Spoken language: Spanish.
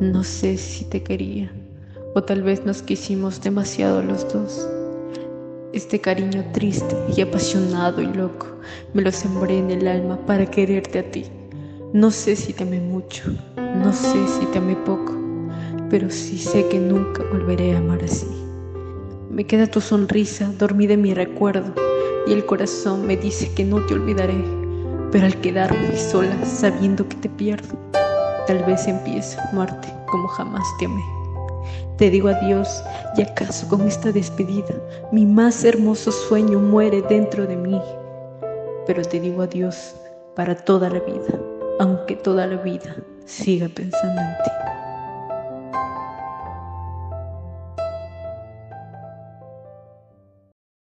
No sé si te quería, o tal vez nos quisimos demasiado los dos. Este cariño triste y apasionado y loco me lo sembré en el alma para quererte a ti. No sé si te amé mucho, no sé si te amé poco, pero sí sé que nunca volveré a amar así. Me queda tu sonrisa dormida en mi recuerdo y el corazón me dice que no te olvidaré, pero al quedarme sola sabiendo que te pierdo, tal vez empiezo amarte como jamás te. Te digo adiós y acaso con esta despedida mi más hermoso sueño muere dentro de mí. Pero te digo adiós para toda la vida, aunque toda la vida siga pensando en ti.